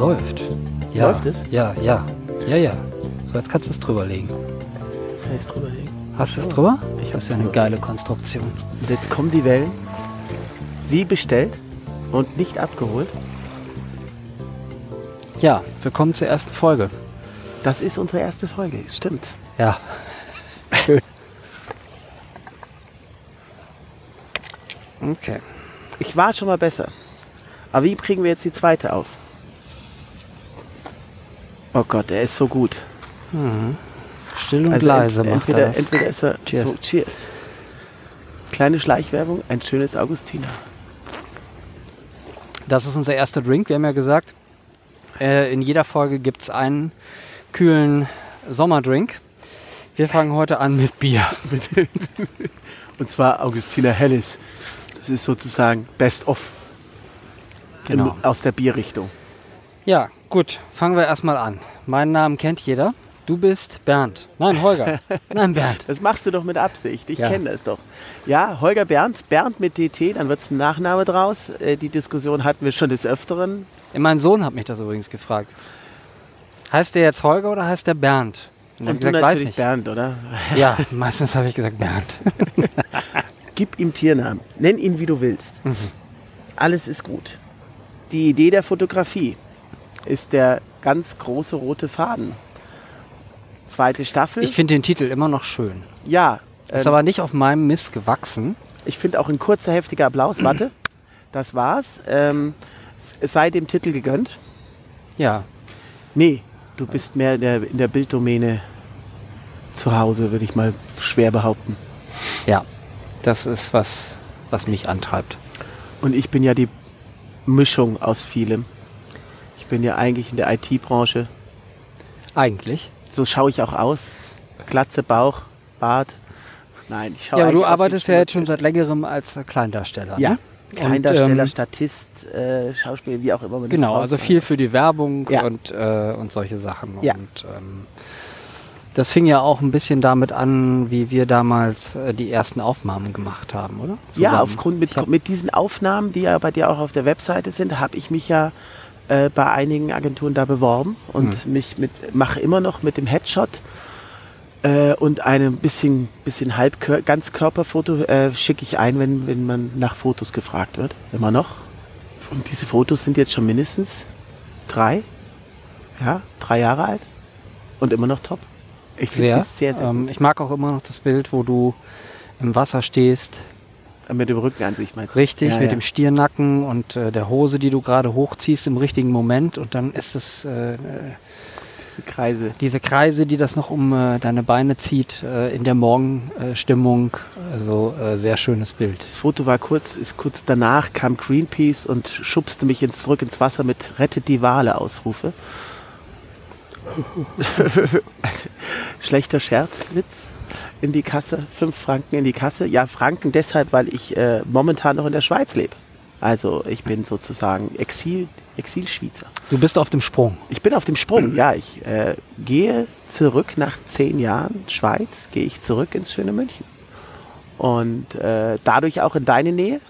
Läuft. Ja. Läuft es? Ja, ja. Ja, ja. So, jetzt kannst du es drüberlegen. Kann ich es drüberlegen? Hast du es drüber? Ich das ist ja eine geile Konstruktion. Und jetzt kommen die Wellen. Wie bestellt und nicht abgeholt. Ja, willkommen zur ersten Folge. Das ist unsere erste Folge, stimmt. Ja. Schön. Okay. Ich war schon mal besser. Aber wie kriegen wir jetzt die zweite auf? Oh Gott, er ist so gut. Still und Also leise ent- macht entweder, er das. entweder ist er Cheers. so, cheers. Kleine Schleichwerbung, ein schönes Augustiner. Das ist unser erster Drink. Wir haben ja gesagt, äh, in jeder Folge gibt es einen kühlen Sommerdrink. Wir fangen heute an mit Bier. Und zwar Augustiner Helles. Das ist sozusagen Best of Genau. im, aus der Bierrichtung. Ja, gut. Fangen wir erstmal an. Meinen Namen kennt jeder. Du bist Bernd. Nein, Holger. Nein, Bernd. Das machst du doch mit Absicht. Ich Ja. kenne das doch. Ja, Holger Bernd, Bernd mit DT, dann wird es ein Nachname draus. Äh, die Diskussion hatten wir schon des Öfteren. Mein Sohn hat mich das übrigens gefragt. Heißt der jetzt Holger oder heißt der Bernd? Und, Und ich du gesagt, weiß natürlich nicht. Bernd, oder? Ja, meistens habe ich gesagt Bernd. Gib ihm Tiernamen. Nenn ihn, wie du willst. Mhm. Alles ist gut. Die Idee der Fotografie ist der ganz große rote Faden. Zweite Staffel. Ich finde den Titel immer noch schön. ja, Ist ähm, aber nicht auf meinem Mist gewachsen. ich finde auch ein kurzer, heftiger Applaus. Warte, das war's. Ähm, es sei dem Titel gegönnt. Ja, Nee, du bist mehr in der, in der Bilddomäne zu Hause, würde ich mal schwer behaupten. ja. Das ist was, was mich antreibt. Und ich bin ja die Mischung aus vielem. Ich bin ja eigentlich in der IT-Branche. Eigentlich. So schaue ich auch aus. Glatze, Bauch, Bart. Nein, ich schaue Ja, aber du arbeitest ja jetzt schon seit längerem als Kleindarsteller. Ja, Ne? Kleindarsteller, ähm, Statist, äh, Schauspieler, wie auch immer man das Genau, drauf also viel für die Werbung Ja. und, äh, und solche Sachen. Ja. Und ähm, das fing ja auch ein bisschen damit an, wie wir damals äh, die ersten Aufnahmen gemacht haben, oder? Ja, Zusammen. aufgrund mit, mit diesen Aufnahmen, die ja bei dir auch auf der Webseite sind, habe ich mich ja äh, bei einigen Agenturen da beworben und Mhm. mich mit mache immer noch mit dem Headshot äh, und einem bisschen bisschen halb Ganzkörperfoto äh, schicke ich ein, wenn wenn man nach Fotos gefragt wird, immer noch. Und diese Fotos sind jetzt schon mindestens drei, ja, drei Jahre alt und immer noch top. Ich sehr. sehr, sehr ähm, ich mag auch immer noch das Bild, wo du im Wasser stehst. Mit dem Rücken an sich meinst du? richtig, ja, mit ja. dem Stiernacken und äh, der Hose, die du gerade hochziehst im richtigen Moment und dann ist es äh, diese Kreise. diese Kreise, die das noch um äh, deine Beine zieht, äh, in der Morgenstimmung. Also äh, sehr schönes Bild. Das Foto war kurz, ist kurz danach kam Greenpeace und schubste mich ins, zurück ins Wasser mit Rettet die Wale Ausrufe. Schlechter Scherzwitz in die Kasse, fünf Franken in die Kasse. Ja, Franken deshalb, weil ich äh, momentan noch in der Schweiz lebe. Also ich bin sozusagen Exil, Exilschweizer. Du bist auf dem Sprung. Ich bin auf dem Sprung, ja. Ich äh, gehe zurück nach zehn Jahren Schweiz, gehe ich zurück ins schöne München. Und äh, dadurch auch in deine Nähe.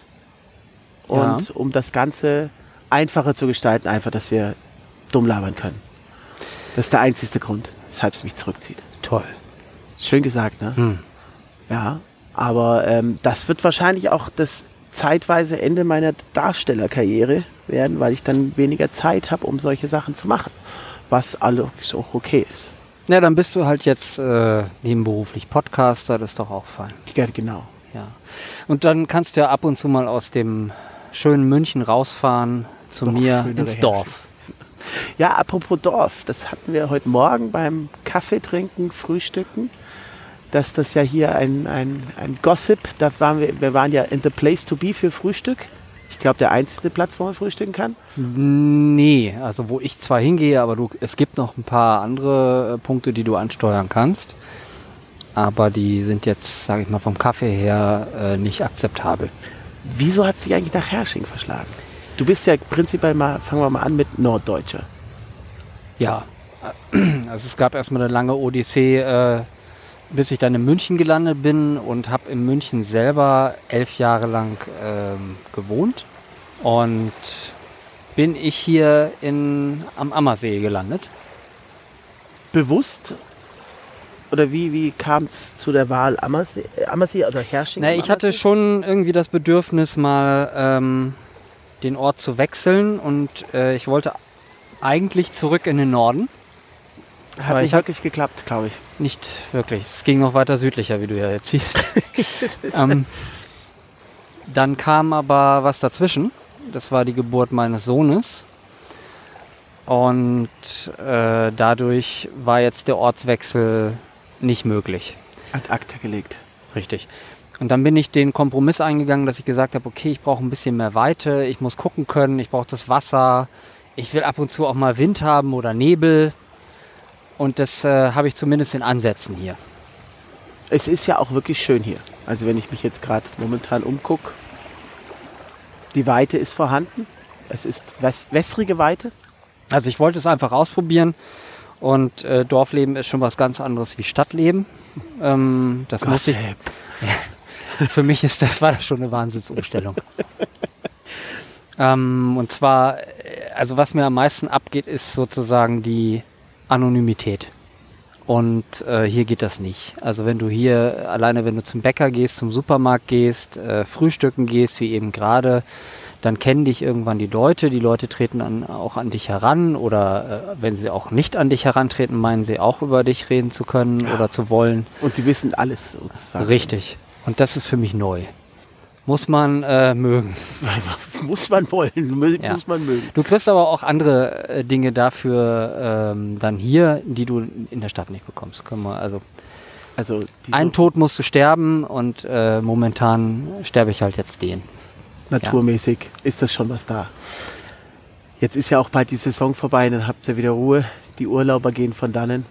Und Ja. um das Ganze einfacher zu gestalten, einfach, dass wir dumm labern können. Das ist der einzigste Grund, weshalb es mich zurückzieht. Toll. Schön gesagt, ne? Hm. Ja. Aber ähm, das wird wahrscheinlich auch das zeitweise Ende meiner Darstellerkarriere werden, weil ich dann weniger Zeit habe, um solche Sachen zu machen. Was alles auch okay ist. Ja, dann bist du halt jetzt äh, nebenberuflich Podcaster, das ist doch auch fein. Ja, genau. Ja. Und dann kannst du ja ab und zu mal aus dem schönen München rausfahren zu Noch mir ins Dorf. Ja, apropos Dorf, das hatten wir heute Morgen beim Kaffee trinken, Frühstücken, dass das ja hier ein, ein, ein Gossip, da waren wir, wir waren ja in the place to be für Frühstück. Ich glaube, der einzige Platz, wo man frühstücken kann. Nee, also wo ich zwar hingehe, aber du, es gibt noch ein paar andere äh, Punkte, die du ansteuern kannst. Aber die sind jetzt, sage ich mal, vom Kaffee her äh, nicht akzeptabel. Wieso hat es dich eigentlich nach Hersching verschlagen? Du bist ja prinzipiell mal, fangen wir mal an mit Norddeutscher. Ja, also es gab erstmal eine lange Odyssee, äh, bis ich dann in München gelandet bin und habe in München selber elf Jahre lang ähm, gewohnt. Und bin ich hier in, am Ammersee gelandet. Bewusst? Oder wie, wie kam es zu der Wahl Ammersee, Ammersee oder Hersching? Na, ich hatte schon irgendwie das Bedürfnis, mal ähm, den Ort zu wechseln und äh, ich wollte eigentlich zurück in den Norden. Hat aber nicht wirklich geklappt, glaube ich. Nicht wirklich. Es ging noch weiter südlicher, wie du ja jetzt siehst. ähm, dann kam aber was dazwischen. Das war die Geburt meines Sohnes. Und äh, dadurch war jetzt der Ortswechsel nicht möglich. Ad acta gelegt. Richtig. Und dann bin ich den Kompromiss eingegangen, dass ich gesagt habe, okay, ich brauche ein bisschen mehr Weite, ich muss gucken können, ich brauche das Wasser, ich will ab und zu auch mal Wind haben oder Nebel. Und das äh, habe ich zumindest in Ansätzen hier. Es ist ja auch wirklich schön hier. Also wenn ich mich jetzt gerade momentan umgucke, die Weite ist vorhanden. Es ist wäss wässrige Weite. Also ich wollte es einfach ausprobieren und äh, Dorfleben ist schon was ganz anderes wie Stadtleben. Ähm, das muss ich, Gossip. für mich ist das war schon eine Wahnsinnsumstellung. ähm, und zwar, äh, also was mir am meisten abgeht, ist sozusagen die Anonymität. Und äh, hier geht das nicht. Also wenn du hier, alleine wenn du zum Bäcker gehst, zum Supermarkt gehst, äh, frühstücken gehst, wie eben gerade, dann kennen dich irgendwann die Leute. Die Leute treten dann auch an dich heran oder äh, wenn sie auch nicht an dich herantreten, meinen sie auch über dich reden zu können oder zu wollen. Und sie wissen alles sozusagen. Richtig. Und das ist für mich neu. Muss man äh, mögen. muss man wollen, muss Ja. man mögen. Du kriegst aber auch andere äh, Dinge dafür ähm, dann hier, die du in der Stadt nicht bekommst. Können wir, also Also einen Tod musst du sterben und äh, momentan sterbe ich halt jetzt den. naturmäßig ist das schon was da. Jetzt ist ja auch bald die Saison vorbei, dann habt ihr wieder Ruhe. Die Urlauber gehen von dannen.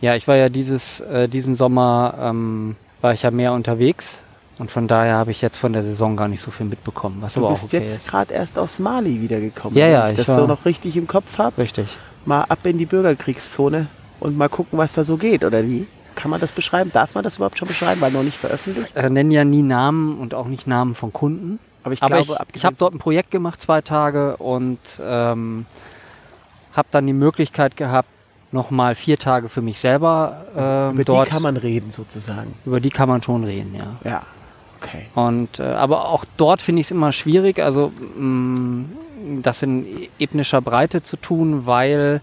Ja, ich war ja dieses, äh, diesen Sommer ähm, war ich ja mehr unterwegs und von daher habe ich jetzt von der Saison gar nicht so viel mitbekommen, was Du aber auch bist okay jetzt ist. gerade erst aus Mali wiedergekommen. Ja, ja, ich ich das so noch richtig im Kopf habe. Richtig. Mal ab in die Bürgerkriegszone und mal gucken, was da so geht, oder wie? Kann man das beschreiben? Darf man das überhaupt schon beschreiben? Weil noch nicht veröffentlicht. Äh, nennen ja nie Namen und auch nicht Namen von Kunden. Aber ich Aber glaube, ich, ich abgesehen- habe dort ein Projekt gemacht, zwei Tage, und ähm, habe dann die Möglichkeit gehabt, nochmal vier Tage für mich selber ähm, über die kann man reden sozusagen. über die kann man schon reden, ja. Ja, okay. Und, äh, aber auch dort finde ich es immer schwierig, also mh, das in ethnischer Breite zu tun, weil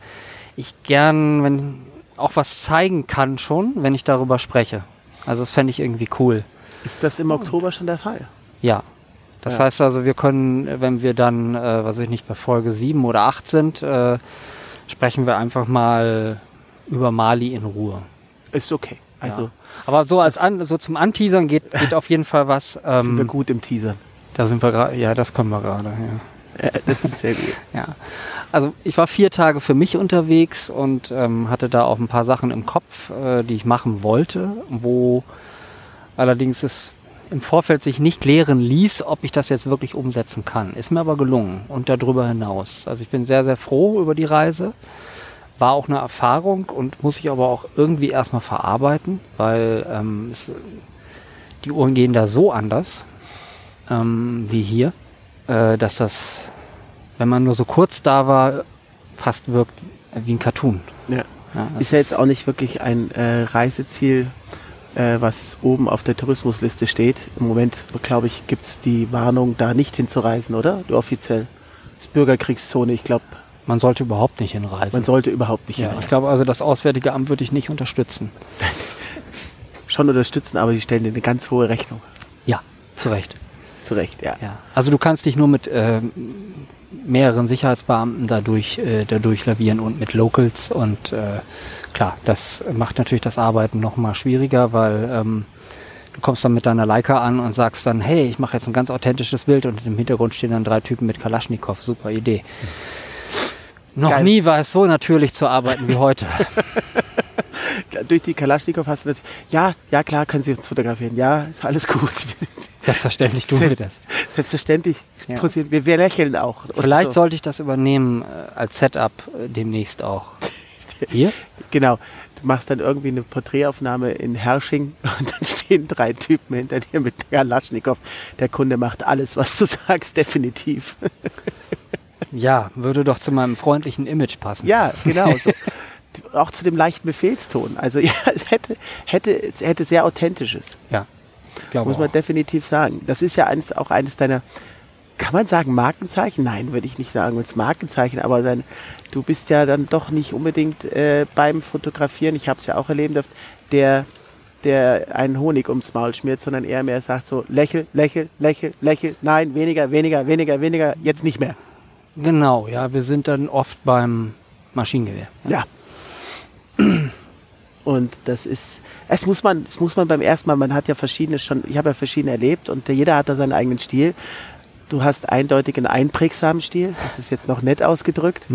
ich gern, wenn auch was zeigen kann schon, wenn ich darüber spreche. Also das fände ich irgendwie cool. Ist das im Oktober schon der Fall? Ja. Das Ja. heißt also, wir können, wenn wir dann, äh, was weiß ich nicht, bei Folge 7 oder 8 sind, äh, sprechen wir einfach mal über Mali in Ruhe. Ist okay. Also ja. Aber so als an, so zum Anteasern geht, geht auf jeden Fall was. sind wir Ähm, gut im Teasern. da sind wir gerade, ja, das können wir gerade. Ja. Ja, das ist sehr gut. ja. Also ich war vier Tage für mich unterwegs und ähm, hatte da auch ein paar Sachen im Kopf, äh, die ich machen wollte, wo allerdings es im Vorfeld sich nicht klären ließ, ob ich das jetzt wirklich umsetzen kann. Ist mir aber gelungen und darüber hinaus. Also ich bin sehr, sehr froh über die Reise. War auch eine Erfahrung und muss ich aber auch irgendwie erstmal verarbeiten, weil ähm, es, die Uhren gehen da so anders ähm, wie hier, äh, dass das, wenn man nur so kurz da war, fast wirkt wie ein Cartoon. Ja. Ja, Ist ja jetzt auch nicht wirklich ein äh, Reiseziel, äh, was oben auf der Tourismusliste steht. Im Moment, glaube ich, gibt es die Warnung, da nicht hinzureisen, oder? Du offiziell. Das ist Bürgerkriegszone. Ich glaube, man sollte überhaupt nicht hinreisen. man sollte überhaupt nicht ja, hinreisen. ich glaube also, das Auswärtige Amt würde ich nicht unterstützen. Schon unterstützen, aber die stellen dir eine ganz hohe Rechnung. Ja, zu Recht. Zu Recht, ja. Ja. Also du kannst dich nur mit ähm, mehreren Sicherheitsbeamten dadurch, äh, dadurch lavieren und mit Locals und äh, klar, das macht natürlich das Arbeiten noch mal schwieriger, weil ähm, du kommst dann mit deiner Leica an und sagst dann, hey, ich mache jetzt ein ganz authentisches Bild und im Hintergrund stehen dann drei Typen mit Kalaschnikow, super Idee. Noch Geil. nie war es so natürlich zu arbeiten wie heute. Durch die Kalaschnikow hast du natürlich, ja, ja klar, können Sie uns fotografieren. Ja, ist alles gut. Selbstverständlich tun wir das. Selbstverständlich. Ja. Wir, wir lächeln auch. Vielleicht so. sollte ich das übernehmen äh, als Setup äh, demnächst auch. Hier? Genau. Du machst dann irgendwie eine Porträtaufnahme in Hersching und dann stehen drei Typen hinter dir mit Kalaschnikow. Der Kunde macht alles, was du sagst, definitiv. Ja, würde doch zu meinem freundlichen Image passen. Ja, genau. So. Auch zu dem leichten Befehlston. Also ja, es hätte, hätte, es hätte sehr authentisches. Ja, glaube Muss man auch. definitiv sagen. Das ist ja eines, auch eines deiner, kann man sagen Markenzeichen? Nein, würde ich nicht sagen als Markenzeichen, aber sein, du bist ja dann doch nicht unbedingt äh, beim Fotografieren, ich habe es ja auch erleben dürfen, der, der einen Honig ums Maul schmiert, sondern eher mehr sagt so, lächel, lächel, lächel, lächel, nein, weniger, weniger, weniger, weniger, jetzt nicht mehr. Genau, ja, wir sind dann oft beim Maschinengewehr. Ja. Und das ist, es muss man, es muss man beim ersten Mal, man hat ja verschiedene schon, ich habe ja verschiedene erlebt und jeder hat da seinen eigenen Stil. Du hast eindeutig einen einprägsamen Stil, das ist jetzt noch nett ausgedrückt.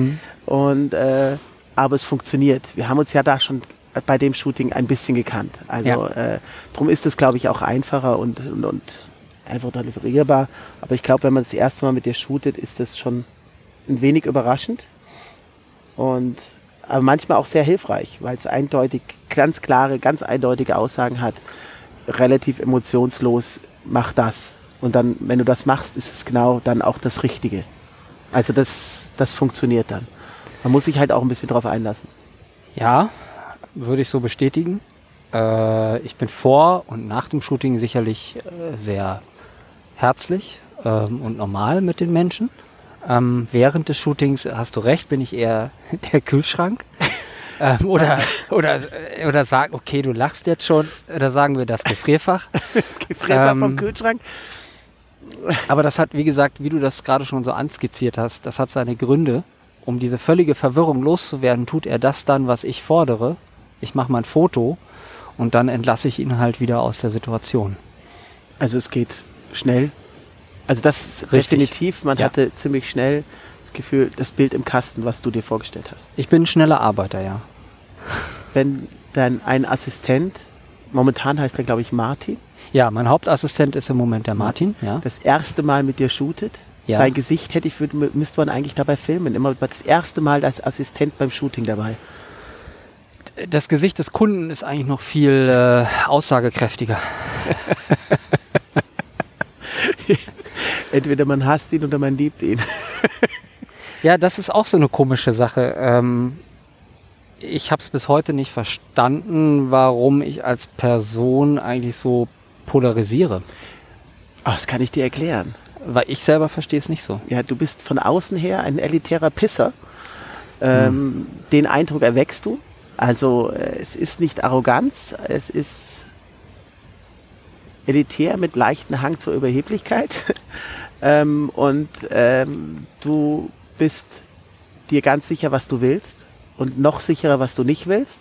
Und äh, aber es funktioniert. Wir haben uns ja da schon bei dem Shooting ein bisschen gekannt. Also Ja. äh, darum ist es, glaube ich, auch einfacher und, und, und einfach deliverierbar. Aber ich glaube, wenn man das erste Mal mit dir shootet, ist das schon ein wenig überraschend und aber manchmal auch sehr hilfreich, weil es eindeutig ganz klare, ganz eindeutige Aussagen hat, relativ emotionslos, mach das. Und dann, wenn du das machst, ist es genau dann auch das Richtige. Also das, das funktioniert dann. Man muss sich halt auch ein bisschen drauf einlassen. Ja, würde ich so bestätigen. Äh, ich bin vor und nach dem Shooting sicherlich äh, sehr herzlich ähm, und normal mit den Menschen. Ähm, während des Shootings, hast du recht, bin ich eher der Kühlschrank. ähm, oder, oder, äh, oder sag, okay, du lachst jetzt schon. Oder sagen wir das Gefrierfach. Das Gefrierfach Ähm, vom Kühlschrank. Aber das hat, wie gesagt, wie du das gerade schon so anskizziert hast, das hat seine Gründe. Um diese völlige Verwirrung loszuwerden, tut er das dann, was ich fordere. Ich mache mal ein Foto und dann entlasse ich ihn halt wieder aus der Situation. Also es geht schnell. Also das ist Richtig. definitiv, man Ja. hatte ziemlich schnell das Gefühl, das Bild im Kasten, was du dir vorgestellt hast. Ich bin ein schneller Arbeiter, ja. Wenn dann ein Assistent, momentan heißt er glaube ich Martin, Ja, mein Hauptassistent ist im Moment der Martin, ja. das erste Mal mit dir shootet, Ja. sein Gesicht hätte ich, müsste man eigentlich dabei filmen. Immer das erste Mal als Assistent beim Shooting dabei. Das Gesicht des Kunden ist eigentlich noch viel äh, aussagekräftiger. Entweder man hasst ihn oder man liebt ihn. Ja, das ist auch so eine komische Sache. Ähm, ich habe es bis heute nicht verstanden, warum ich als Person eigentlich so polarisiere. Ach, das kann ich dir erklären. Weil ich selber verstehe es nicht so. Ja, du bist von außen her ein elitärer Pisser. Ähm, Den Eindruck erweckst du. Also äh, es ist nicht Arroganz, es ist elitär mit leichten Hang zur Überheblichkeit. ähm, und ähm, du bist dir ganz sicher, was du willst und noch sicherer, was du nicht willst.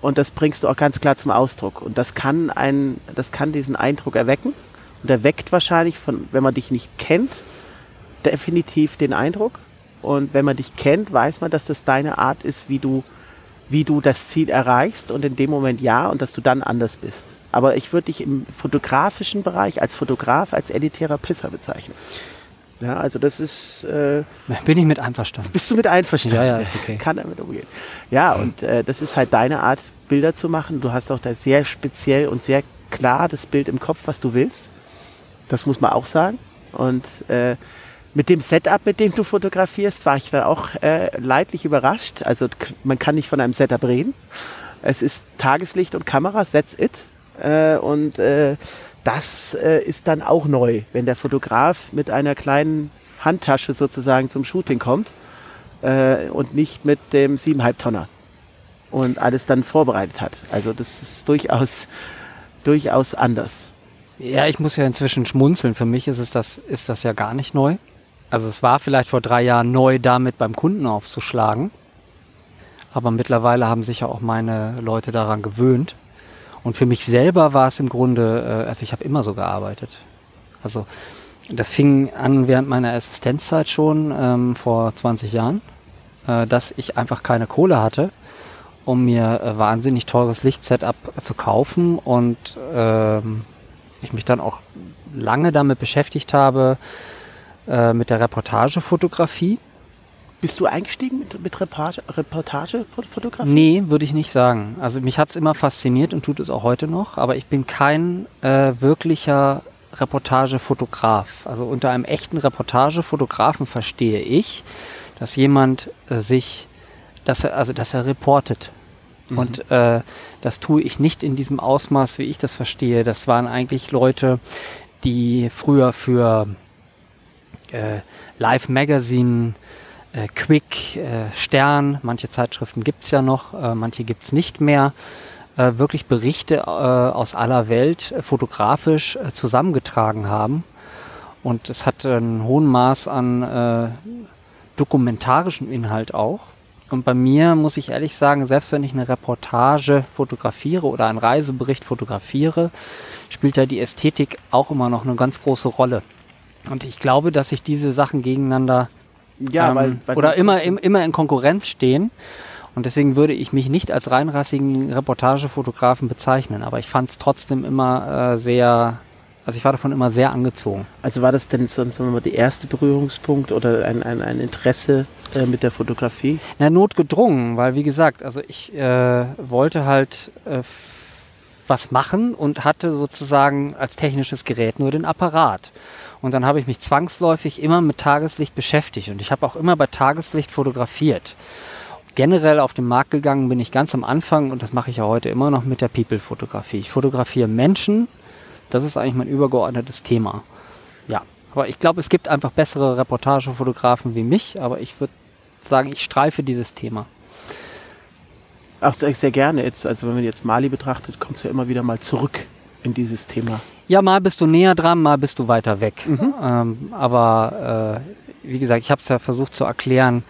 Und das bringst du auch ganz klar zum Ausdruck. Und das kann einen, das kann diesen Eindruck erwecken. Und erweckt wahrscheinlich, von, wenn man dich nicht kennt, definitiv den Eindruck. Und wenn man dich kennt, weiß man, dass das deine Art ist, wie du, wie du das Ziel erreichst und in dem Moment ja und dass du dann anders bist. Aber ich würde dich im fotografischen Bereich als Fotograf, als elitärer Pisser bezeichnen. Ja, also das ist, äh, Bin ich mit einverstanden. bist du mit einverstanden? Ja, ja, ist okay. Kann damit umgehen. Ja, und äh, das ist halt deine Art, Bilder zu machen. Du hast auch da sehr speziell und sehr klar das Bild im Kopf, was du willst. Das muss man auch sagen. Und äh, mit dem Setup, mit dem du fotografierst, war ich dann auch äh, leidlich überrascht. Also man kann nicht von einem Setup reden. Es ist Tageslicht und Kamera, that's it. Äh, und äh, das äh, ist dann auch neu, wenn der Fotograf mit einer kleinen Handtasche sozusagen zum Shooting kommt äh, und nicht mit dem 7,5 Tonner und alles dann vorbereitet hat. Also das ist durchaus, durchaus anders. Ja, ich muss ja inzwischen schmunzeln. Für mich ist es das, ist das ja gar nicht neu. Also es war vielleicht vor drei Jahren neu, damit beim Kunden aufzuschlagen. Aber mittlerweile haben sich ja auch meine Leute daran gewöhnt. Und für mich selber war es im Grunde, äh, also ich habe immer so gearbeitet. Also das fing an während meiner Assistenzzeit schon ähm, vor 20 Jahren, äh, dass ich einfach keine Kohle hatte, um mir äh, wahnsinnig teures Lichtsetup zu kaufen und ähm, ich mich dann auch lange damit beschäftigt habe, äh, mit der Reportagefotografie. Bist du eingestiegen mit, mit Reportage, Reportagefotografie? Nee, würde ich nicht sagen. Also mich hat es immer fasziniert und tut es auch heute noch, aber ich bin kein äh, wirklicher Reportagefotograf. Also unter einem echten Reportagefotografen verstehe ich, dass jemand äh, sich, dass er, also dass er reportet. Mhm. Und äh, das tue ich nicht in diesem Ausmaß, wie ich das verstehe. Das waren eigentlich Leute, die früher für äh, Live Magazine, äh, Quick, äh, Stern, manche Zeitschriften gibt es ja noch, äh, manche gibt es nicht mehr, äh, wirklich Berichte äh, aus aller Welt fotografisch zusammengetragen haben. Und es hat einen hohen Maß an dokumentarischem Inhalt auch. Und bei mir muss ich ehrlich sagen, selbst wenn ich eine Reportage fotografiere oder einen Reisebericht fotografiere, spielt da die Ästhetik auch immer noch eine ganz große Rolle. Und ich glaube, dass sich diese Sachen gegeneinander ja, ähm, weil, weil oder immer, im, immer in Konkurrenz stehen. Und deswegen würde ich mich nicht als reinrassigen Reportagefotografen bezeichnen. Aber ich fand es trotzdem immer äh, sehr also ich war davon immer sehr angezogen. Also war das denn sonst mal der erste Berührungspunkt oder ein, ein, ein Interesse äh, mit der Fotografie? Na, notgedrungen, weil wie gesagt, also ich äh, wollte halt äh, was machen und hatte sozusagen als technisches Gerät nur den Apparat. Und dann habe ich mich zwangsläufig immer mit Tageslicht beschäftigt und ich habe auch immer bei Tageslicht fotografiert. Generell auf den Markt gegangen bin ich ganz am Anfang und das mache ich ja heute immer noch mit der People-Fotografie. Ich fotografiere Menschen, das ist eigentlich mein übergeordnetes Thema. Ja, aber ich glaube, es gibt einfach bessere Reportagefotografen wie mich, aber ich würde sagen, ich streife dieses Thema. Ach, sehr gerne. Jetzt, also wenn man jetzt Mali betrachtet, kommt es ja immer wieder mal zurück in dieses Thema. Ja, mal bist du näher dran, mal bist du weiter weg. Mhm. Ähm, aber äh, wie gesagt, ich habe es ja versucht zu erklären.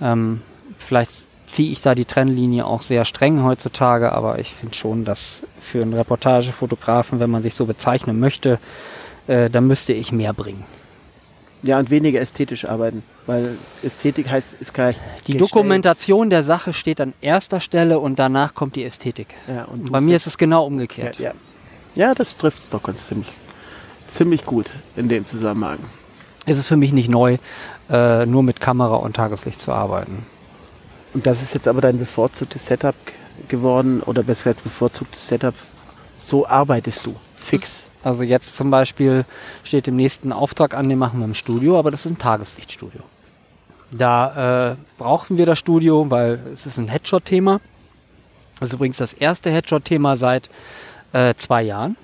Ähm, vielleicht ziehe ich da die Trennlinie auch sehr streng heutzutage, aber ich finde schon, dass für einen Reportagefotografen, wenn man sich so bezeichnen möchte, äh, da müsste ich mehr bringen. Ja, und weniger ästhetisch arbeiten, weil Ästhetik heißt, ist gleich. Die gestellt. Dokumentation der Sache steht an erster Stelle und danach kommt die Ästhetik. Ja, und, und bei mir ist es genau umgekehrt. Ja, ja. Ja das trifft es doch ganz ziemlich, ziemlich gut in dem Zusammenhang. Es ist für mich nicht neu, äh, nur mit Kamera und Tageslicht zu arbeiten. Und das ist jetzt aber dein bevorzugtes Setup geworden oder besser gesagt bevorzugtes Setup. So arbeitest du fix. Also jetzt zum Beispiel steht im nächsten Auftrag an, den machen wir im Studio, aber das ist ein Tageslichtstudio. Da äh, brauchen wir das Studio, weil es ist ein Headshot-Thema. Das ist übrigens das erste Headshot-Thema seit äh, zwei Jahren.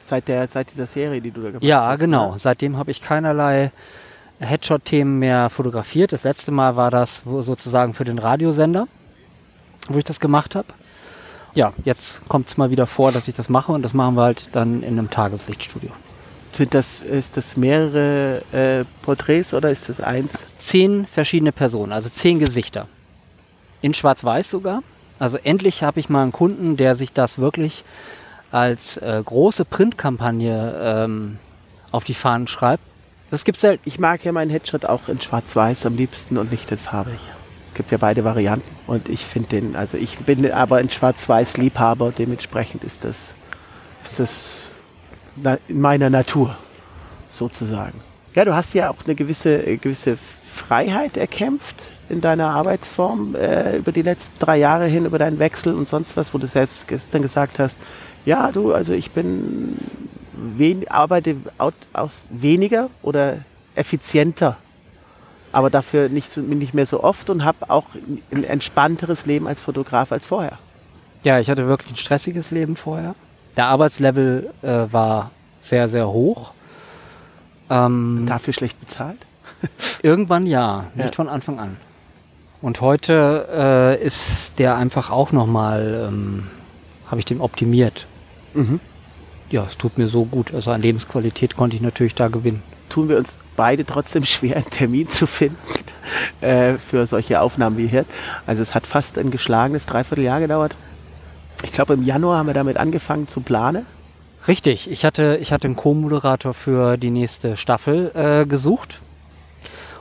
Seit, der, seit dieser Serie, die du da gemacht ja, hast? Ja, genau. Oder? Seitdem habe ich keinerlei Headshot-Themen mehr fotografiert. Das letzte Mal war das sozusagen für den Radiosender, wo ich das gemacht habe. Ja, jetzt kommt es mal wieder vor, dass ich das mache und das machen wir halt dann in einem Tageslichtstudio. Sind das, ist das mehrere äh, Porträts oder ist das eins? Zehn verschiedene Personen, also zehn Gesichter. In Schwarz-Weiß sogar. Also endlich habe ich mal einen Kunden, der sich das wirklich als äh, große Printkampagne ähm, auf die Fahnen schreibt das gibt's selten. Ich mag ja meinen Headshot auch in Schwarz-Weiß am liebsten und nicht in farbig. Es gibt ja beide Varianten und ich finde den, also ich bin aber in Schwarz-Weiß Liebhaber, dementsprechend ist das, ist das in meiner Natur sozusagen. Ja, du hast ja auch eine gewisse, äh, gewisse Freiheit erkämpft in deiner Arbeitsform äh, über die letzten drei Jahre hin, über deinen Wechsel und sonst was, wo du selbst gestern gesagt hast, ja, du, also ich bin wen, arbeite aus weniger oder effizienter, aber dafür nicht, so, nicht mehr so oft und habe auch ein entspannteres Leben als Fotograf als vorher. Ja, ich hatte wirklich ein stressiges Leben vorher. Der Arbeitslevel äh, war sehr, sehr hoch. Ähm, dafür schlecht bezahlt? irgendwann ja, nicht ja. von Anfang an. Und heute äh, ist der einfach auch nochmal, ähm, habe ich den optimiert. Mhm ja, es tut mir so gut. Also an Lebensqualität konnte ich natürlich da gewinnen. Tun wir uns beide trotzdem schwer, einen Termin zu finden äh, für solche Aufnahmen wie hier. Also es hat fast ein geschlagenes Dreivierteljahr gedauert. Ich glaube, im Januar haben wir damit angefangen zu planen. Richtig, ich hatte, ich hatte einen Co-Moderator für die nächste Staffel äh, gesucht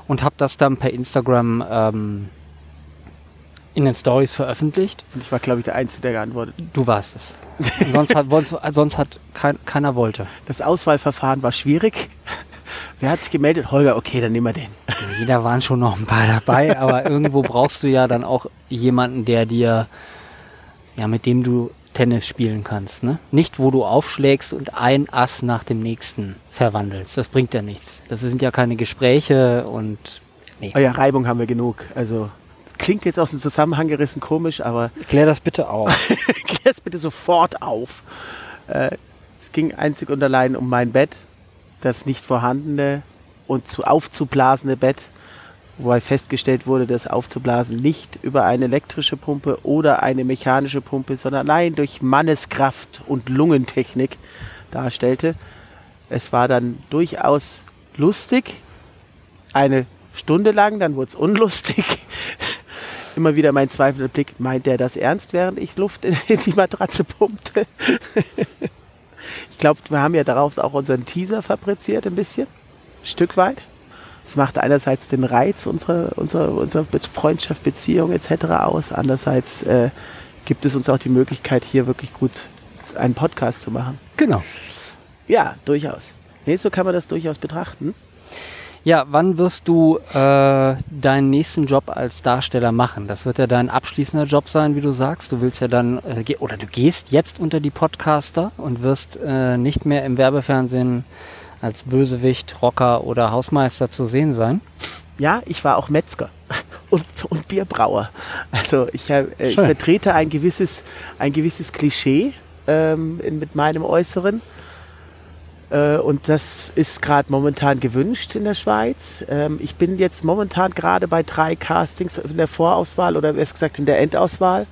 und habe das dann per Instagram ähm, in den Stories veröffentlicht. Und ich war, glaube ich, der Einzige, der geantwortet. Du warst es. sonst hat, sonst hat kein, keiner wollte. Das Auswahlverfahren war schwierig. Wer hat sich gemeldet? Holger, okay, dann nehmen wir den. Jeder waren schon noch ein paar dabei, aber irgendwo brauchst du ja dann auch jemanden, der dir, ja, mit dem du Tennis spielen kannst. Ne? Nicht, wo du aufschlägst und ein Ass nach dem nächsten verwandelst. Das bringt ja nichts. Das sind ja keine Gespräche und nee. Oh ja, Reibung haben wir genug. Also das klingt jetzt aus dem Zusammenhang gerissen komisch, aber klär das bitte auf. klär das bitte sofort auf. Äh, es ging einzig und allein um mein Bett, das nicht vorhandene und zu aufzublasende Bett wobei festgestellt wurde, dass aufzublasen nicht über eine elektrische Pumpe oder eine mechanische Pumpe, sondern allein durch Manneskraft und Lungentechnik darstellte. Es war dann durchaus lustig, eine Stunde lang, dann wurde es unlustig. Immer wieder mein zweifelnder Blick, meint er das ernst, während ich Luft in die Matratze pumpte? ich glaube, wir haben ja daraus auch unseren Teaser fabriziert, ein bisschen, Stück weit. Es macht einerseits den Reiz unserer, unserer, unserer Freundschaft, Beziehung etc. aus. Andererseits äh, gibt es uns auch die Möglichkeit, hier wirklich gut einen Podcast zu machen. Genau. Ja, durchaus. Nee, so kann man das durchaus betrachten. Ja, wann wirst du äh, deinen nächsten Job als Darsteller machen? Das wird ja dein abschließender Job sein, wie du sagst. Du willst ja dann, äh, oder du gehst jetzt unter die Podcaster und wirst äh, nicht mehr im Werbefernsehen als Bösewicht, Rocker oder Hausmeister zu sehen sein? Ja, ich war auch Metzger und, und Bierbrauer. Also ich, äh, ich, vertrete ein gewisses, ein gewisses Klischee ähm, mit meinem Äußeren. Äh, und das ist gerade momentan gewünscht in der Schweiz. Ähm, ich bin jetzt momentan gerade bei drei Castings in der Vorauswahl oder erst gesagt in der Endauswahl.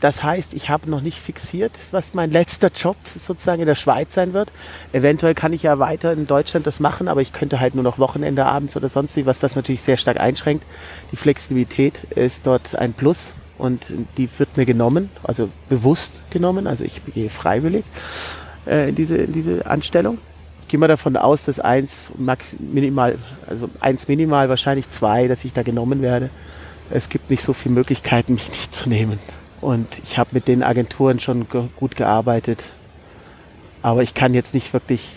Das heißt, ich habe noch nicht fixiert, was mein letzter Job sozusagen in der Schweiz sein wird. Eventuell kann ich ja weiter in Deutschland das machen, aber ich könnte halt nur noch Wochenende abends oder sonst wie, was das natürlich sehr stark einschränkt. Die Flexibilität ist dort ein Plus und die wird mir genommen, also bewusst genommen. Also ich gehe freiwillig äh, in, diese, diese Anstellung. Ich gehe mal davon aus, dass eins minimal, also eins minimal, wahrscheinlich zwei, dass ich da genommen werde. Es gibt nicht so viele Möglichkeiten, mich nicht zu nehmen. Und ich habe mit den Agenturen schon ge gut gearbeitet. Aber ich kann jetzt nicht wirklich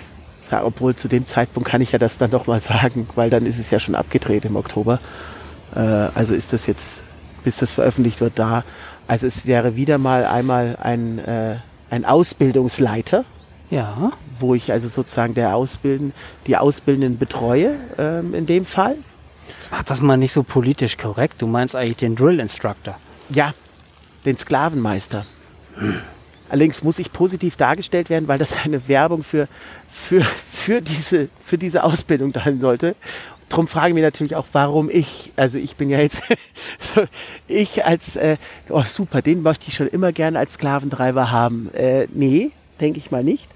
sagen, obwohl zu dem Zeitpunkt kann ich ja das dann doch mal sagen, weil dann ist es ja schon abgedreht im Oktober. Äh, also ist das jetzt, bis das veröffentlicht wird, da. Also es wäre wieder mal einmal ein, äh, ein Ausbildungsleiter. Ja. Wo ich also sozusagen der Ausbilden, die Ausbildenden betreue, ähm, in dem Fall. Jetzt mach das mal nicht so politisch korrekt. Du meinst eigentlich den Drill Instructor. Ja, den Sklavenmeister. Hm. Allerdings muss ich positiv dargestellt werden, weil das eine Werbung für, für, für, diese, für diese Ausbildung sein sollte. Darum frage ich mich natürlich auch, warum ich. Also ich bin ja jetzt, so, ich als, äh, oh super, den möchte ich schon immer gerne als Sklaventreiber haben. Äh, nee, denke ich mal nicht.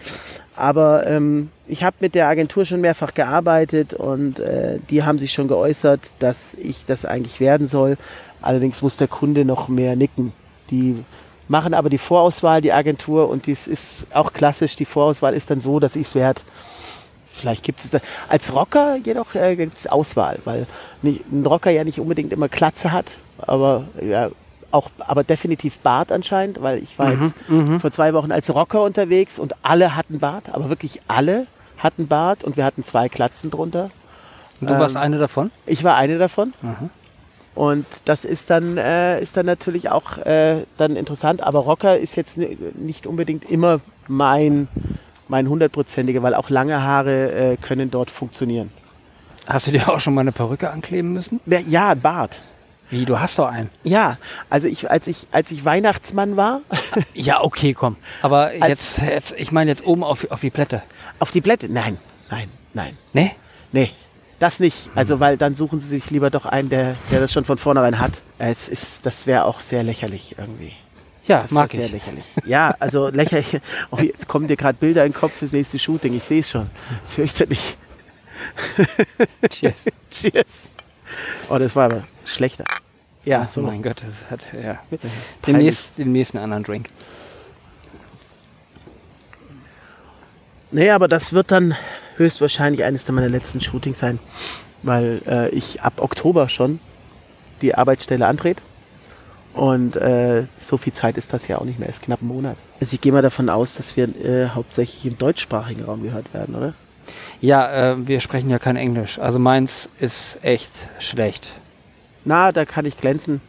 Aber ähm, ich habe mit der Agentur schon mehrfach gearbeitet und äh, die haben sich schon geäußert, dass ich das eigentlich werden soll. Allerdings muss der Kunde noch mehr nicken. Die machen aber die Vorauswahl, die Agentur, und dies ist auch klassisch. Die Vorauswahl ist dann so, dass ich es werde. Vielleicht gibt es das. Als Rocker jedoch äh, gibt es Auswahl, weil nicht, ein Rocker ja nicht unbedingt immer Klatze hat, aber ja, auch, aber definitiv Bart anscheinend, weil ich war mhm, jetzt mhm. vor zwei Wochen als Rocker unterwegs und alle hatten Bart, aber wirklich alle hatten Bart und wir hatten zwei Klatzen drunter. Und du ähm, warst eine davon? Ich war eine davon. Mhm. Und das ist dann, äh, ist dann natürlich auch äh, dann interessant. Aber Rocker ist jetzt nicht unbedingt immer mein, mein hundertprozentiger, weil auch lange Haare äh, können dort funktionieren. Hast du dir auch schon mal eine Perücke ankleben müssen? Ja, ein Bart. Wie, du hast doch einen? Ja, also ich, als ich, als ich Weihnachtsmann war. ja, okay, komm. Aber jetzt, jetzt, ich meine jetzt oben auf, auf die Plätte. Auf die Plätte? Nein, nein, nein. Nee? Nee. Das nicht. Also, weil dann suchen sie sich lieber doch einen, der, der das schon von vornherein hat. Es ist, das wäre auch sehr lächerlich irgendwie. Ja, das mag sehr ich. lächerlich. Ja, also lächerlich. Oh, jetzt kommen dir gerade Bilder in den Kopf fürs nächste Shooting. Ich sehe es schon. Fürchterlich. Cheers. Cheers. Oh, das war aber schlechter. Ja, oh, so. mein Gott, das hat, ja. Demnächst, demnächst einen anderen Drink. Nee, aber das wird dann höchstwahrscheinlich eines meiner letzten Shootings sein, weil äh, ich ab Oktober schon die Arbeitsstelle antrete. Und äh, so viel Zeit ist das ja auch nicht mehr, ist knapp ein Monat. Also ich gehe mal davon aus, dass wir äh, hauptsächlich im deutschsprachigen Raum gehört werden, oder? Ja, äh, wir sprechen ja kein Englisch. Also meins ist echt schlecht. Na, da kann ich glänzen.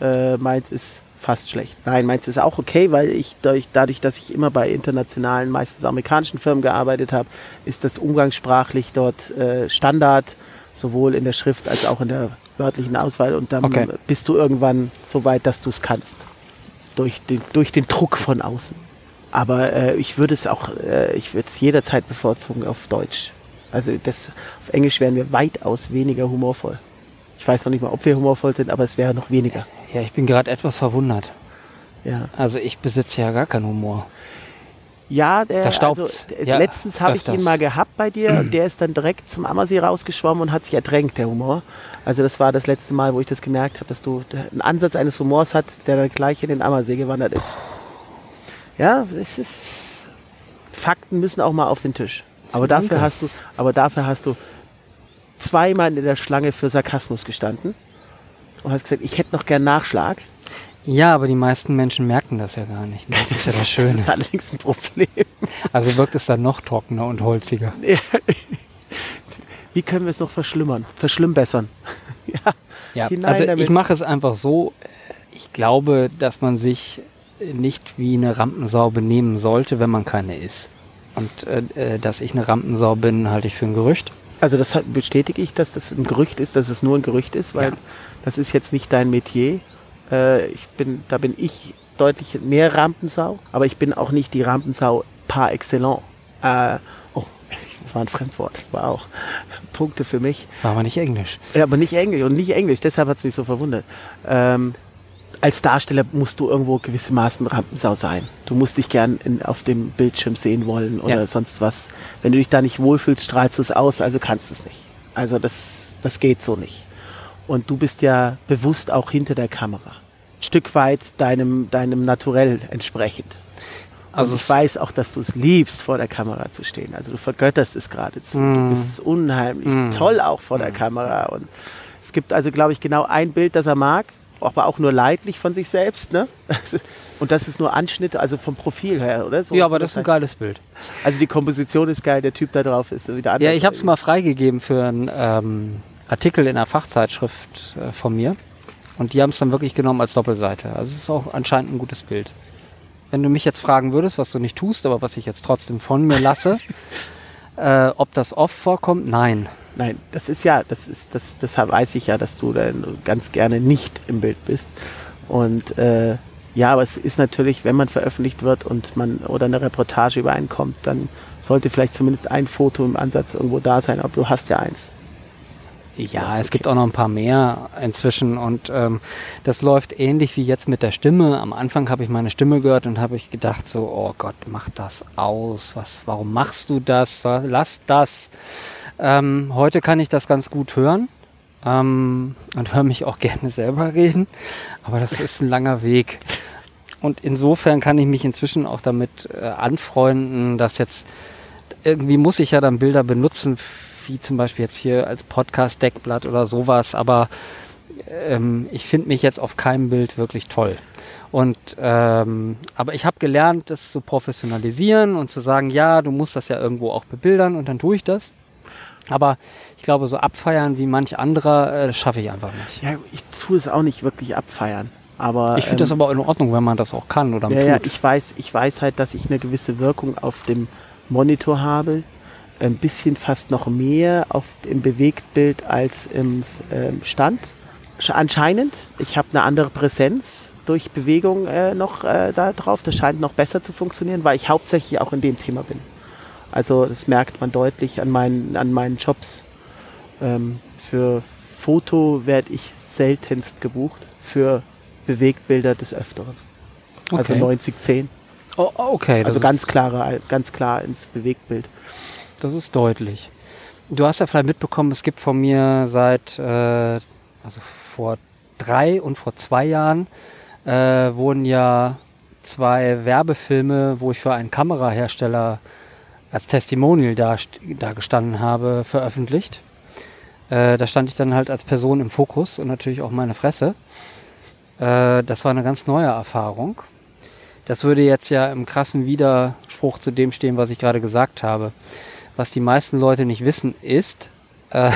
Äh, meins ist fast schlecht. Nein, meins ist auch okay, weil ich dadurch, dadurch, dass ich immer bei internationalen, meistens amerikanischen Firmen gearbeitet habe, ist das umgangssprachlich dort äh, Standard, sowohl in der Schrift als auch in der wörtlichen Auswahl. Und dann Okay. bist du irgendwann so weit, dass du es kannst. Durch den, durch den Druck von außen. Aber äh, ich würde es auch, äh, ich würde es jederzeit bevorzugen auf Deutsch. Also das, auf Englisch wären wir weitaus weniger humorvoll. Ich weiß noch nicht mal, ob wir humorvoll sind, aber es wäre noch weniger. Ja, ich bin gerade etwas verwundert. Ja, Also ich besitze ja gar keinen Humor. ja der, also, d- Ja, letztens habe ich ihn mal gehabt bei dir und der ist dann direkt zum Ammersee rausgeschwommen und hat sich ertränkt, der Humor. Also das war das letzte Mal, wo ich das gemerkt habe, dass du einen Ansatz eines Humors hat, der dann gleich in den Ammersee gewandert ist. Ja, es ist. Fakten müssen auch mal auf den Tisch. Aber dafür Danke. hast du, aber dafür hast du zweimal in der Schlange für Sarkasmus gestanden und hast gesagt, ich hätte noch gern Nachschlag. Ja, aber die meisten Menschen merken das ja gar nicht. Das ist ja das Das Schöne. ist allerdings ein Problem. Also wirkt es dann noch trockener und holziger. Wie können wir es noch verschlimmern? Verschlimmbessern. ja. Ja, also damit. ich mache es einfach so. Ich glaube, dass man sich nicht wie eine Rampensau benehmen sollte, wenn man keine ist. Und äh, äh, dass ich eine Rampensau bin, halte ich für ein Gerücht. Also das hat- bestätige ich, dass das ein Gerücht ist, dass es nur ein Gerücht ist, weil Ja. das ist jetzt nicht dein Metier. Äh, ich bin, da bin ich deutlich mehr Rampensau, aber ich bin auch nicht die Rampensau par excellence. Äh, war ein Fremdwort. Wow. Punkte für mich. War aber nicht Englisch. Ja, aber nicht Englisch und nicht Englisch, deshalb hat es mich so verwundert. Ähm, als Darsteller musst du irgendwo gewissermaßen Rampensau sein. Du musst dich gern in, auf dem Bildschirm sehen wollen oder Ja. sonst was. Wenn du dich da nicht wohlfühlst, strahlst du es aus, also kannst du es nicht. Also das, das geht so nicht. Und du bist ja bewusst auch hinter der Kamera. Ein Stück weit deinem, deinem Naturell entsprechend. Also ich weiß auch, dass du es liebst, vor der Kamera zu stehen. Also du vergötterst es geradezu. Mm. Du bist unheimlich Mm. toll auch vor der Kamera. Und es gibt also, glaube ich, genau ein Bild, das er mag, aber auch nur leidlich von sich selbst. Ne? Und das ist nur Anschnitte, also vom Profil her, oder? So Ja, aber das ist ein geiles Bild. Also die Komposition ist geil, der Typ da drauf ist wieder anders. Ja, ich habe es mal freigegeben für einen ähm, Artikel in einer Fachzeitschrift äh, von mir. Und die haben es dann wirklich genommen als Doppelseite. Also es ist auch anscheinend ein gutes Bild. Wenn du mich jetzt fragen würdest, was du nicht tust, aber was ich jetzt trotzdem von mir lasse, äh, ob das oft vorkommt, nein. Nein, das ist ja, das ist, das, deshalb weiß ich ja, dass du dann ganz gerne nicht im Bild bist. Und äh, ja, aber es ist natürlich, wenn man veröffentlicht wird und man oder eine Reportage übereinkommt, dann sollte vielleicht zumindest ein Foto im Ansatz irgendwo da sein, aber du hast ja eins. Ja, es gibt auch noch ein paar mehr inzwischen und ähm, das läuft ähnlich wie jetzt mit der Stimme. Am Anfang habe ich meine Stimme gehört und habe ich gedacht so, oh Gott, mach das aus. Was, warum machst du das? Lass das. Ähm, heute kann ich das ganz gut hören ähm, und höre mich auch gerne selber reden, aber das ist ein langer Weg. Und insofern kann ich mich inzwischen auch damit äh, anfreunden, dass jetzt irgendwie muss ich ja dann Bilder benutzen, wie zum Beispiel jetzt hier als Podcast-Deckblatt oder sowas, aber ähm, ich finde mich jetzt auf keinem Bild wirklich toll. Und ähm, aber ich habe gelernt, das zu professionalisieren und zu sagen, ja, du musst das ja irgendwo auch bebildern und dann tue ich das. Aber ich glaube, so abfeiern wie manch anderer, äh, das schaffe ich einfach nicht. Ja, ich tue es auch nicht wirklich abfeiern. Aber Ich finde das ähm, aber in Ordnung, wenn man das auch kann oder ja, tut. ja, ich weiß, ich weiß halt, dass ich eine gewisse Wirkung auf dem Monitor habe. Ein bisschen fast noch mehr auf, im Bewegtbild als im ähm, Stand. Sch- Anscheinend. Ich habe eine andere Präsenz durch Bewegung äh, noch äh, da drauf. Das scheint noch besser zu funktionieren, weil ich hauptsächlich auch in dem Thema bin. Also das merkt man deutlich an meinen, an meinen Jobs. Ähm, für Foto werde ich seltenst gebucht, für Bewegtbilder des Öfteren. Also Okay. 90-10. Oh, okay, Also ganz, klare, ganz klar ins Bewegtbild. Das ist deutlich. Du hast ja vielleicht mitbekommen, es gibt von mir seit, äh, also vor drei und vor zwei Jahren, äh, wurden ja zwei Werbefilme, wo ich für einen Kamerahersteller als Testimonial da, gestanden habe, veröffentlicht. Äh, da stand ich dann halt als Person im Fokus und natürlich auch meine Fresse. Äh, das war eine ganz neue Erfahrung. Das würde jetzt ja im krassen Widerspruch zu dem stehen, was ich gerade gesagt habe. Was die meisten Leute nicht wissen, ist, äh,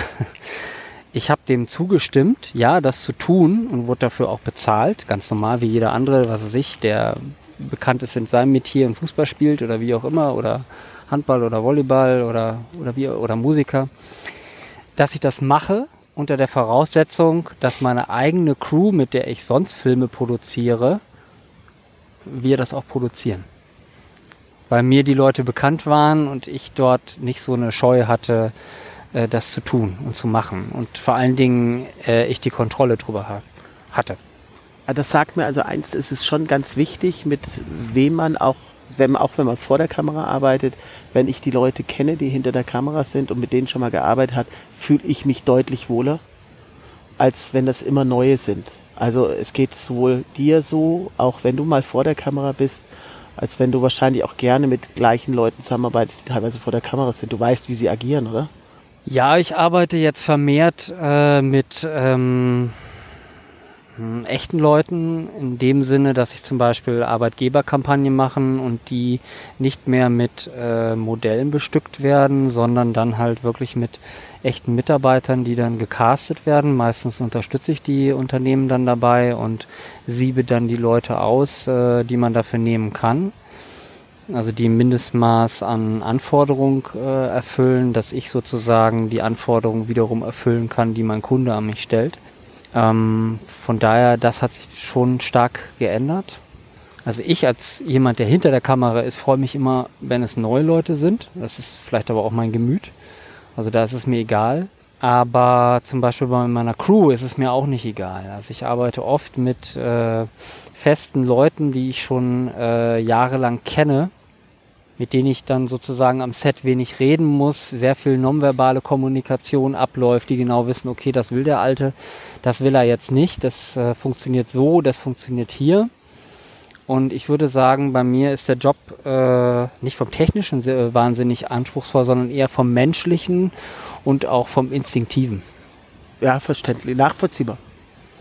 ich habe dem zugestimmt, ja, das zu tun und wurde dafür auch bezahlt, ganz normal wie jeder andere, was weiß ich, der bekannt ist in seinem Metier und Fußball spielt oder wie auch immer oder Handball oder Volleyball oder, oder, wie, oder Musiker, dass ich das mache unter der Voraussetzung, dass meine eigene Crew, mit der ich sonst Filme produziere, wir das auch produzieren. Weil mir die Leute bekannt waren und ich dort nicht so eine Scheu hatte, äh, das zu tun und zu machen. Und vor allen Dingen äh, ich die Kontrolle drüber hatte. Das sagt mir also eins, es ist schon ganz wichtig, mit wem man auch wenn, auch wenn man vor der Kamera arbeitet, wenn ich die Leute kenne, die hinter der Kamera sind und mit denen schon mal gearbeitet hat, fühle ich mich deutlich wohler, als wenn das immer neue sind. Also es geht sowohl dir so, auch wenn du mal vor der Kamera bist, als wenn du wahrscheinlich auch gerne mit gleichen Leuten zusammenarbeitest, die teilweise vor der Kamera sind. Du weißt, wie sie agieren, oder? Ja, ich arbeite jetzt vermehrt äh, mit ähm, hm, echten Leuten, in dem Sinne, dass ich zum Beispiel Arbeitgeberkampagnen machen und die nicht mehr mit äh, Modellen bestückt werden, sondern dann halt wirklich mit echten Mitarbeitern, die dann gecastet werden. Meistens unterstütze ich die Unternehmen dann dabei und siebe dann die Leute aus, äh, die man dafür nehmen kann. Also die Mindestmaß an Anforderungen äh, erfüllen, dass ich sozusagen die Anforderungen wiederum erfüllen kann, die mein Kunde an mich stellt. Ähm, von daher, das hat sich schon stark geändert. Also ich als jemand, der hinter der Kamera ist, freue mich immer, wenn es neue Leute sind. Das ist vielleicht aber auch mein Gemüt. Also da ist es mir egal. Aber zum Beispiel bei meiner Crew ist es mir auch nicht egal. Also ich arbeite oft mit äh, festen Leuten, die ich schon äh, jahrelang kenne mit denen ich dann sozusagen am Set wenig reden muss, sehr viel nonverbale Kommunikation abläuft, die genau wissen, okay, das will der Alte, das will er jetzt nicht, das äh, funktioniert so, das funktioniert hier. Und ich würde sagen, bei mir ist der Job äh, nicht vom technischen sehr, wahnsinnig anspruchsvoll, sondern eher vom menschlichen und auch vom instinktiven. Ja, verständlich, nachvollziehbar.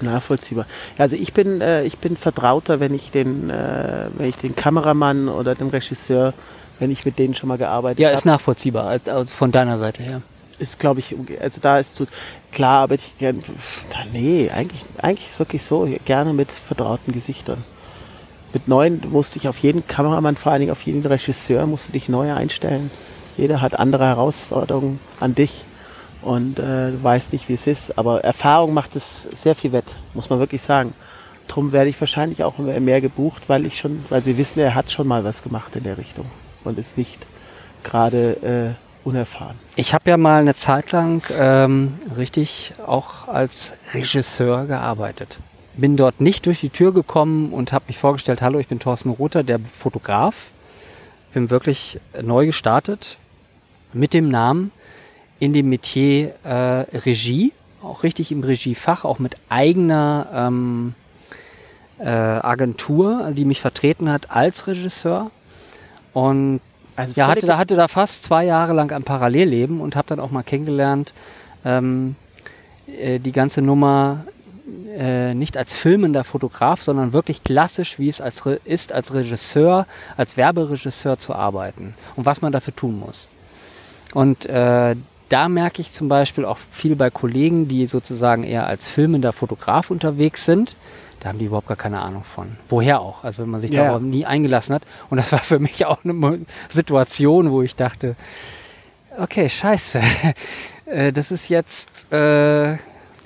Nachvollziehbar. Also ich bin, äh, ich bin vertrauter, wenn ich den, äh, wenn ich den Kameramann oder den Regisseur wenn ich mit denen schon mal gearbeitet habe. Ja, ist hab. nachvollziehbar, also von deiner Seite her. Ist, glaube ich, also da ist zu, klar arbeite ich gerne, nee, eigentlich, eigentlich ist wirklich so, gerne mit vertrauten Gesichtern. Mit neuen musste ich auf jeden Kameramann, vor allen Dingen auf jeden Regisseur, musst du dich neu einstellen. Jeder hat andere Herausforderungen an dich und äh, du weißt nicht, wie es ist. Aber Erfahrung macht es sehr viel wett, muss man wirklich sagen. Drum werde ich wahrscheinlich auch mehr gebucht, weil ich schon, weil sie wissen, er hat schon mal was gemacht in der Richtung und ist nicht gerade äh, unerfahren. Ich habe ja mal eine Zeit lang ähm, richtig auch als Regisseur gearbeitet. Bin dort nicht durch die Tür gekommen und habe mich vorgestellt, hallo, ich bin Thorsten Rother, der Fotograf. Bin wirklich neu gestartet mit dem Namen in dem Metier äh, Regie, auch richtig im Regiefach, auch mit eigener ähm, äh, Agentur, die mich vertreten hat als Regisseur. Und also ja, hatte da, hatte da fast zwei Jahre lang ein Parallelleben und habe dann auch mal kennengelernt, ähm, äh, die ganze Nummer äh, nicht als filmender Fotograf, sondern wirklich klassisch, wie es als ist, als Regisseur, als Werberegisseur zu arbeiten und was man dafür tun muss. Und äh, da merke ich zum Beispiel auch viel bei Kollegen, die sozusagen eher als filmender Fotograf unterwegs sind, da haben die überhaupt gar keine Ahnung von. Woher auch? Also wenn man sich ja. darauf nie eingelassen hat. Und das war für mich auch eine Situation, wo ich dachte, okay, scheiße. Äh, das ist jetzt, äh,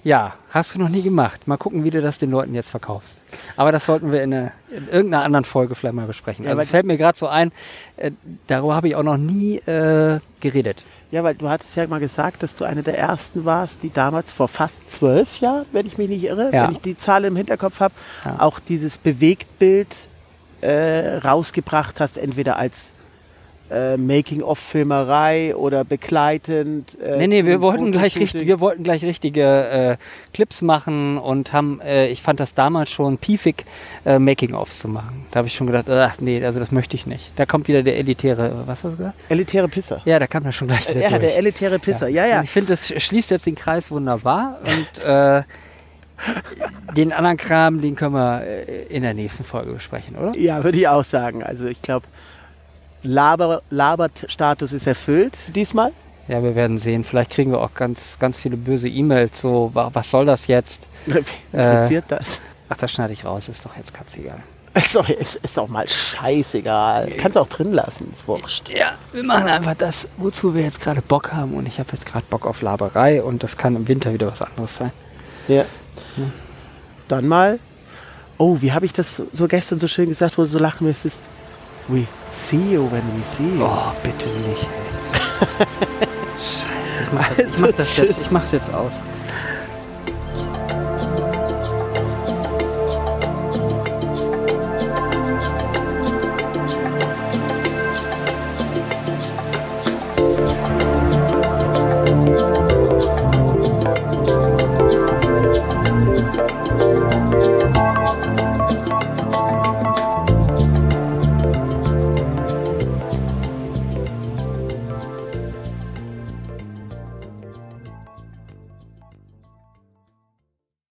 ja, hast du noch nie gemacht. Mal gucken, wie du das den Leuten jetzt verkaufst. Aber das sollten wir in, eine, in irgendeiner anderen Folge vielleicht mal besprechen. Also es fällt mir gerade so ein, äh, darüber habe ich auch noch nie äh, geredet. Ja, weil du hattest ja mal gesagt, dass du eine der ersten warst, die damals vor fast zwölf Jahren, wenn ich mich nicht irre, ja. wenn ich die Zahl im Hinterkopf habe, ja. auch dieses Bewegtbild äh, rausgebracht hast, entweder als äh, Making-of-Filmerei oder begleitend. Äh, nee, nee, wir wollten, gleich richtig, wir wollten gleich richtige äh, Clips machen und haben, äh, ich fand das damals schon piefig, äh, Making-ofs zu machen. Da habe ich schon gedacht, ach nee, also das möchte ich nicht. Da kommt wieder der elitäre, was hast du gesagt? Elitäre Pisser. Ja, da kam er schon gleich wieder Ja, durch. der elitäre Pisser, ja, ja. ja. ich finde, das schließt jetzt den Kreis wunderbar und äh, den anderen Kram, den können wir in der nächsten Folge besprechen, oder? Ja, würde ich auch sagen. Also ich glaube, Laber, Labert-Status ist erfüllt diesmal. Ja, wir werden sehen. Vielleicht kriegen wir auch ganz, ganz viele böse E-Mails. So, wa- was soll das jetzt? Interessiert das? Ach, das schneide ich raus. Ist doch jetzt ganz egal. Ist doch, ist, ist doch mal scheißegal. Kannst auch drin lassen, ist wurscht. Ja, wir machen einfach das, wozu wir jetzt gerade Bock haben. Und ich habe jetzt gerade Bock auf Laberei. Und das kann im Winter wieder was anderes sein. Ja. Dann mal. Oh, wie habe ich das so- so gestern so schön gesagt, wo du so lachen müsstest? We see you when we see you. Oh, bitte nicht. ey. Scheiße, ich mach das, ich Also, mach das jetzt. Ich mach's jetzt aus.